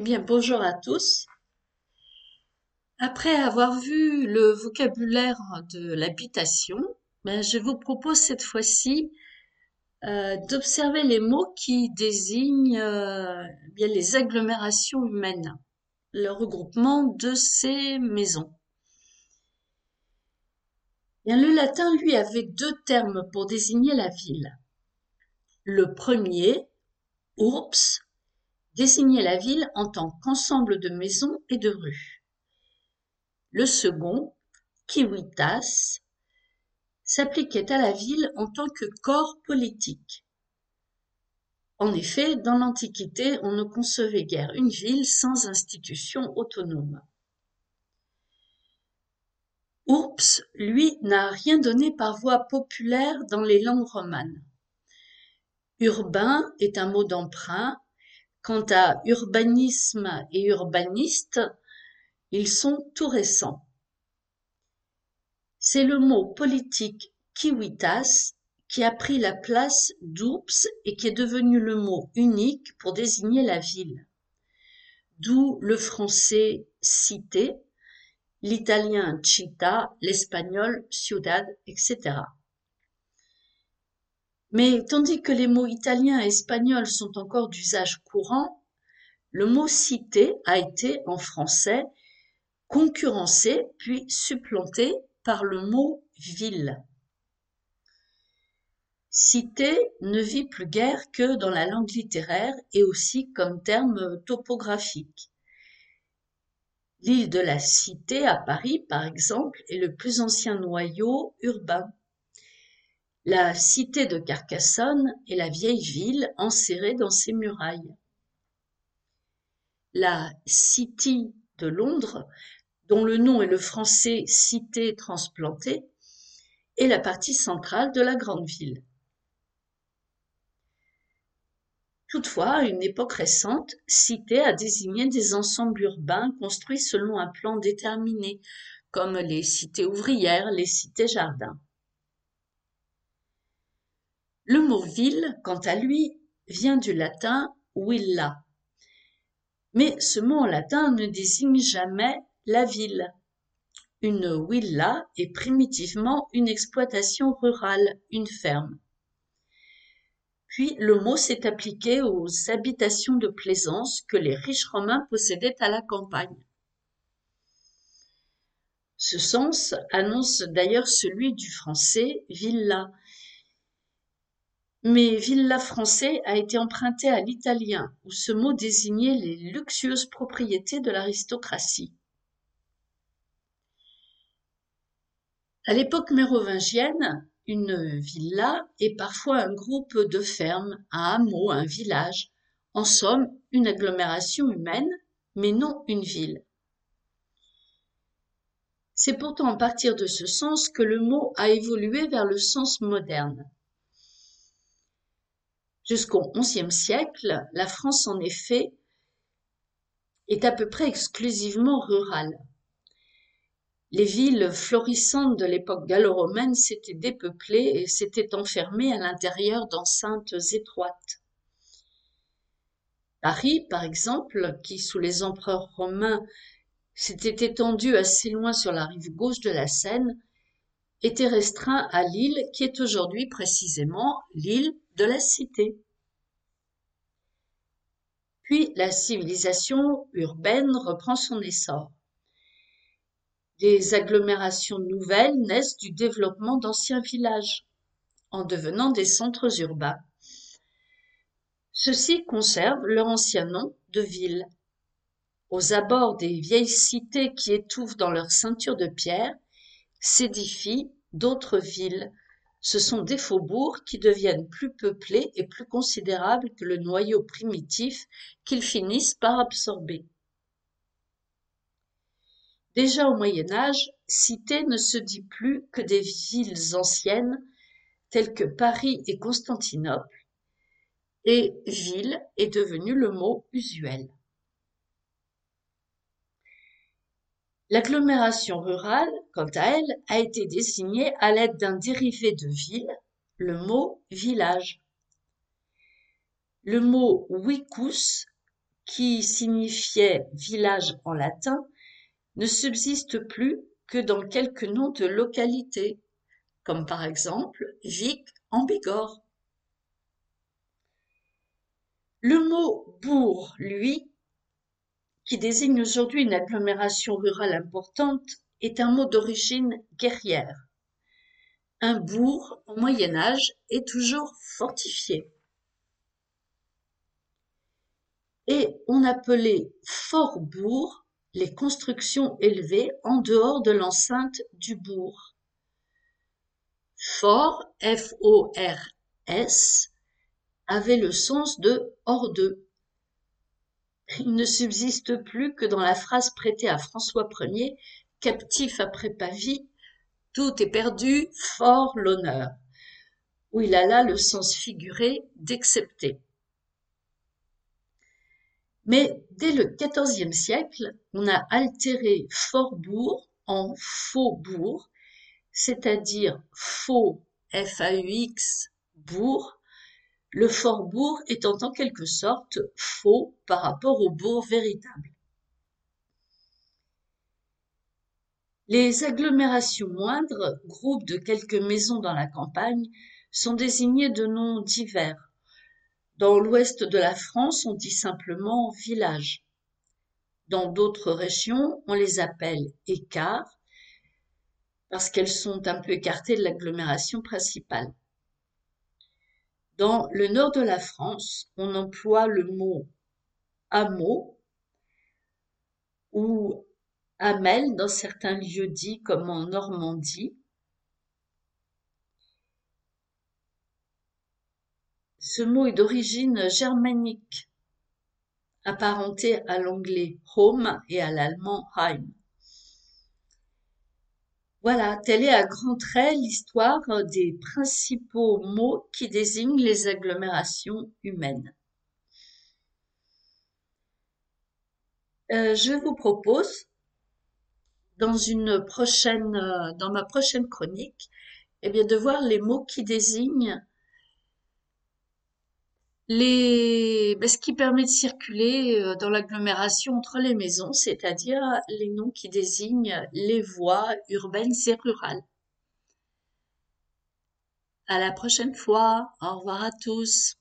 Eh bonjour à tous. Après avoir vu le vocabulaire de l'habitation, ben, je vous propose cette fois-ci euh, d'observer les mots qui désignent euh, bien les agglomérations humaines, le regroupement de ces maisons. Bien, le latin, lui, avait deux termes pour désigner la ville. Le premier, urbs, désignait la ville en tant qu'ensemble de maisons et de rues. Le second, civitas, s'appliquait à la ville en tant que corps politique. En effet, dans l'Antiquité, on ne concevait guère une ville sans institution autonome. Urps, lui, n'a rien donné par voie populaire dans les langues romanes. Urbain est un mot d'emprunt Quant à urbanisme et urbaniste, ils sont tout récents. C'est le mot politique kiwitas qui a pris la place d'oups et qui est devenu le mot unique pour désigner la ville. D'où le français cité, l'italien città, l'espagnol ciudad, etc. Mais tandis que les mots italiens et espagnols sont encore d'usage courant, le mot cité a été, en français, concurrencé puis supplanté par le mot ville. Cité ne vit plus guère que dans la langue littéraire et aussi comme terme topographique. L'île de la Cité à Paris, par exemple, est le plus ancien noyau urbain. La cité de Carcassonne est la vieille ville enserrée dans ses murailles. La City de Londres, dont le nom est le français cité transplantée, est la partie centrale de la grande ville. Toutefois, à une époque récente, cité a désigné des ensembles urbains construits selon un plan déterminé, comme les cités ouvrières, les cités jardins. Le mot ville, quant à lui, vient du latin villa. Mais ce mot en latin ne désigne jamais la ville. Une villa est primitivement une exploitation rurale, une ferme. Puis le mot s'est appliqué aux habitations de plaisance que les riches romains possédaient à la campagne. Ce sens annonce d'ailleurs celui du français villa, mais villa français a été emprunté à l'italien, où ce mot désignait les luxueuses propriétés de l'aristocratie. À l'époque mérovingienne, une villa est parfois un groupe de fermes, un hameau, un village, en somme une agglomération humaine, mais non une ville. C'est pourtant à partir de ce sens que le mot a évolué vers le sens moderne. Jusqu'au XIe siècle, la France en effet est à peu près exclusivement rurale. Les villes florissantes de l'époque gallo-romaine s'étaient dépeuplées et s'étaient enfermées à l'intérieur d'enceintes étroites. Paris, par exemple, qui sous les empereurs romains s'était étendu assez loin sur la rive gauche de la Seine, était restreint à l'île qui est aujourd'hui précisément l'île de la Cité. Puis la civilisation urbaine reprend son essor. Des agglomérations nouvelles naissent du développement d'anciens villages, en devenant des centres urbains. Ceux-ci conservent leur ancien nom de ville. Aux abords des vieilles cités qui étouffent dans leur ceinture de pierre, s'édifient d'autres villes ce sont des faubourgs qui deviennent plus peuplés et plus considérables que le noyau primitif qu'ils finissent par absorber. Déjà au Moyen Âge, cité ne se dit plus que des villes anciennes telles que Paris et Constantinople, et ville est devenu le mot usuel. L'agglomération rurale, quant à elle, a été désignée à l'aide d'un dérivé de ville, le mot village. Le mot vicus, qui signifiait village en latin, ne subsiste plus que dans quelques noms de localités, comme par exemple Vic en Bigorre. Le mot bourg, lui, qui désigne aujourd'hui une agglomération rurale importante, est un mot d'origine guerrière. Un bourg, au Moyen Âge, est toujours fortifié. Et on appelait fort-bourg les constructions élevées en dehors de l'enceinte du bourg. Fort, F-O-R-S, avait le sens de hors d'eux. Il ne subsiste plus que dans la phrase prêtée à François Ier, captif après Pavie, tout est perdu, fort l'honneur, où il a là le sens figuré d'excepter. Mais dès le XIVe siècle, on a altéré Fort-Bourg en Faubourg, c'est-à-dire faux F-A-U-X bourg, le Fort-Bourg étant en quelque sorte faux par rapport au bourg véritable. Les agglomérations moindres, groupes de quelques maisons dans la campagne, sont désignées de noms divers, dans l'ouest de la France, on dit simplement village. Dans d'autres régions, on les appelle écarts parce qu'elles sont un peu écartées de l'agglomération principale. Dans le nord de la France, on emploie le mot hameau ou hamel dans certains lieux dits comme en Normandie Ce mot est d'origine germanique, apparenté à l'anglais home et à l'allemand heim. Voilà, telle est à grands traits l'histoire des principaux mots qui désignent les agglomérations humaines. Euh, je vous propose, dans une prochaine, euh, dans ma prochaine chronique, eh bien, de voir les mots qui désignent les, ben, ce qui permet de circuler euh, dans l'agglomération entre les maisons, c'est-à-dire les noms qui désignent les voies urbaines et rurales. À la prochaine fois. Au revoir à tous.